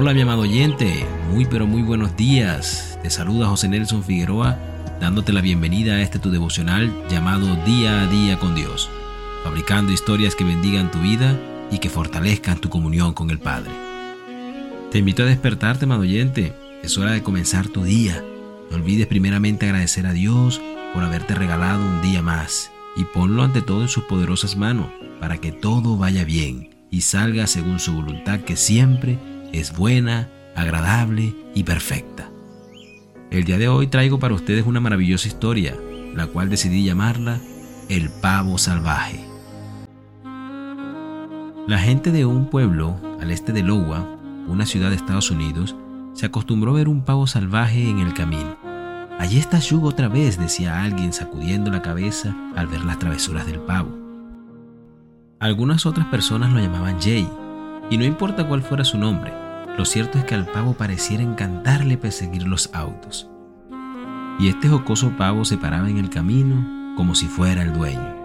Hola mi amado oyente, muy pero muy buenos días. Te saluda José Nelson Figueroa dándote la bienvenida a este tu devocional llamado Día a Día con Dios, fabricando historias que bendigan tu vida y que fortalezcan tu comunión con el Padre. Te invito a despertarte, amado oyente, es hora de comenzar tu día. No olvides primeramente agradecer a Dios por haberte regalado un día más y ponlo ante todo en sus poderosas manos para que todo vaya bien y salga según su voluntad que siempre es buena, agradable y perfecta. El día de hoy traigo para ustedes una maravillosa historia, la cual decidí llamarla El pavo salvaje. La gente de un pueblo al este de Iowa, una ciudad de Estados Unidos, se acostumbró a ver un pavo salvaje en el camino. Allí está Shug otra vez, decía alguien sacudiendo la cabeza al ver las travesuras del pavo. Algunas otras personas lo llamaban Jay, y no importa cuál fuera su nombre, lo cierto es que al pavo pareciera encantarle perseguir los autos. Y este jocoso pavo se paraba en el camino como si fuera el dueño,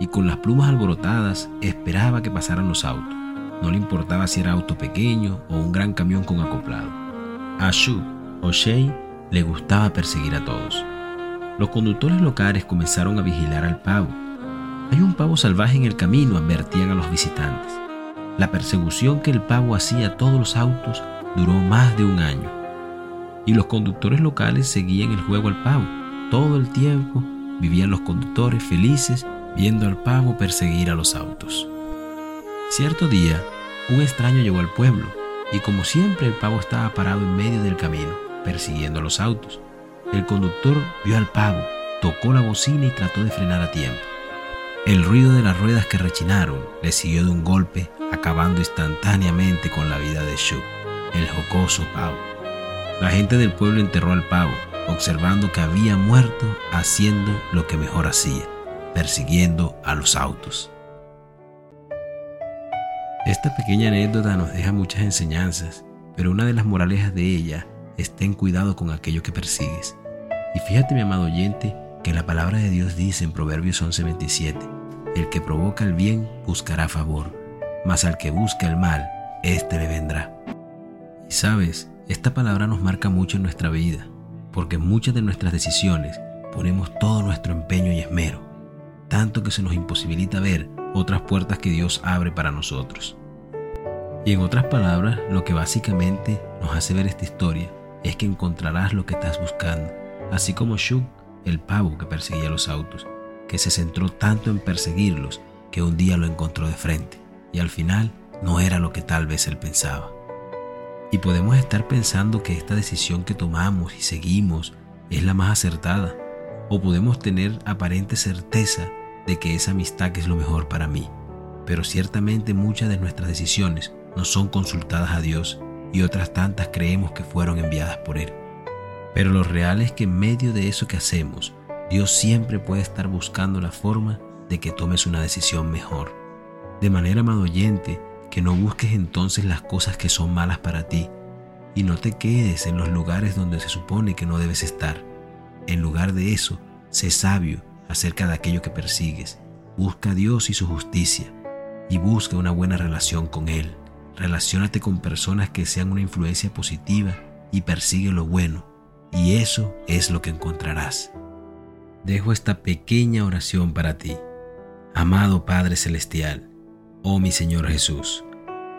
y con las plumas alborotadas esperaba que pasaran los autos. No le importaba si era auto pequeño o un gran camión con acoplado. A Shu o Shay le gustaba perseguir a todos. Los conductores locales comenzaron a vigilar al pavo. Hay un pavo salvaje en el camino, advertían a los visitantes. La persecución que el pavo hacía a todos los autos duró más de un año. Y los conductores locales seguían el juego al pavo. Todo el tiempo vivían los conductores felices viendo al pavo perseguir a los autos. Cierto día, un extraño llegó al pueblo y como siempre el pavo estaba parado en medio del camino, persiguiendo a los autos. El conductor vio al pavo, tocó la bocina y trató de frenar a tiempo. El ruido de las ruedas que rechinaron le siguió de un golpe, acabando instantáneamente con la vida de Shu, el jocoso pavo. La gente del pueblo enterró al pavo, observando que había muerto haciendo lo que mejor hacía, persiguiendo a los autos. Esta pequeña anécdota nos deja muchas enseñanzas, pero una de las moralejas de ella es ten cuidado con aquello que persigues. Y fíjate, mi amado oyente, que la palabra de Dios dice en Proverbios 11:27, el que provoca el bien buscará favor, mas al que busca el mal, éste le vendrá. Y sabes, esta palabra nos marca mucho en nuestra vida, porque en muchas de nuestras decisiones ponemos todo nuestro empeño y esmero, tanto que se nos imposibilita ver otras puertas que Dios abre para nosotros. Y en otras palabras, lo que básicamente nos hace ver esta historia es que encontrarás lo que estás buscando, así como Shug el pavo que perseguía los autos, que se centró tanto en perseguirlos que un día lo encontró de frente y al final no era lo que tal vez él pensaba. Y podemos estar pensando que esta decisión que tomamos y seguimos es la más acertada, o podemos tener aparente certeza de que esa amistad es lo mejor para mí, pero ciertamente muchas de nuestras decisiones no son consultadas a Dios y otras tantas creemos que fueron enviadas por Él. Pero lo real es que en medio de eso que hacemos, Dios siempre puede estar buscando la forma de que tomes una decisión mejor. De manera, amado oyente, que no busques entonces las cosas que son malas para ti y no te quedes en los lugares donde se supone que no debes estar. En lugar de eso, sé sabio acerca de aquello que persigues. Busca a Dios y su justicia y busca una buena relación con Él. Relaciónate con personas que sean una influencia positiva y persigue lo bueno y eso es lo que encontrarás. Dejo esta pequeña oración para ti. Amado Padre Celestial, oh mi Señor Jesús,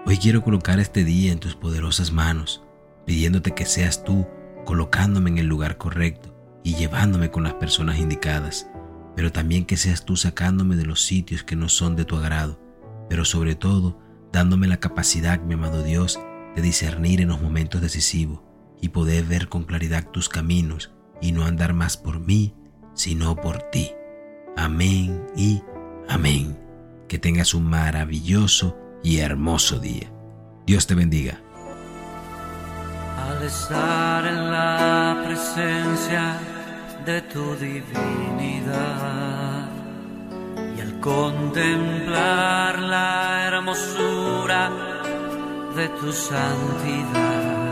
hoy quiero colocar este día en tus poderosas manos, pidiéndote que seas tú colocándome en el lugar correcto y llevándome con las personas indicadas, pero también que seas tú sacándome de los sitios que no son de tu agrado, pero sobre todo dándome la capacidad, mi amado Dios, de discernir en los momentos decisivos y poder ver con claridad tus caminos y no andar más por mí, sino por ti. Amén y amén. Que tengas un maravilloso y hermoso día. Dios te bendiga. Al estar en la presencia de tu divinidad y al contemplar la hermosura de tu santidad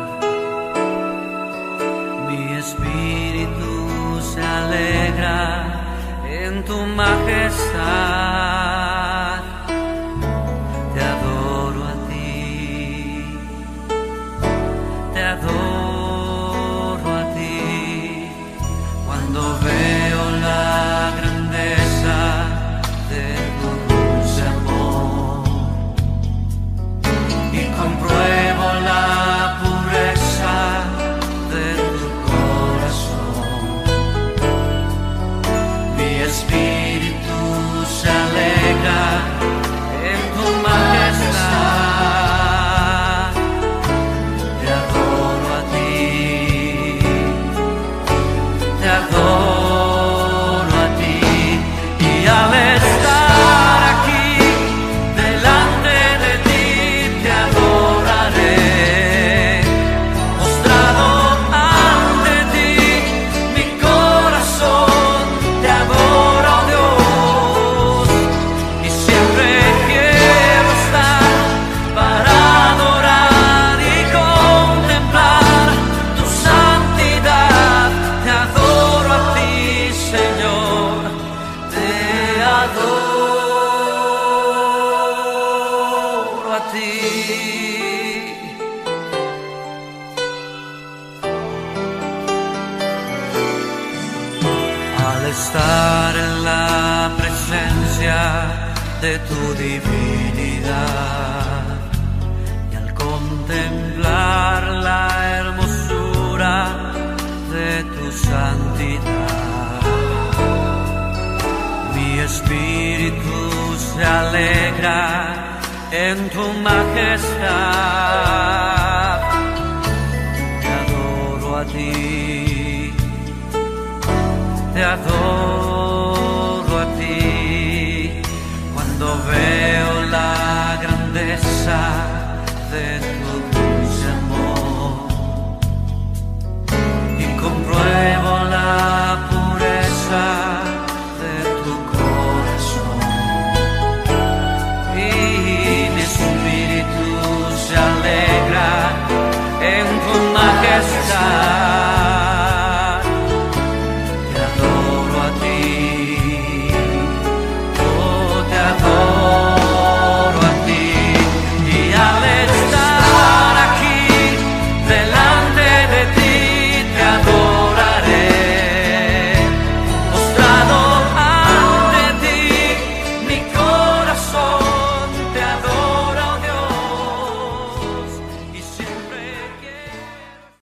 espíritu se alegra en tu majestad. Estar en la presencia de tu divinidad y al contemplar la hermosura de tu santidad. Mi espíritu se alegra en tu majestad. Te adoro a ti, te adoro a ti. Cuando veo la grandeza de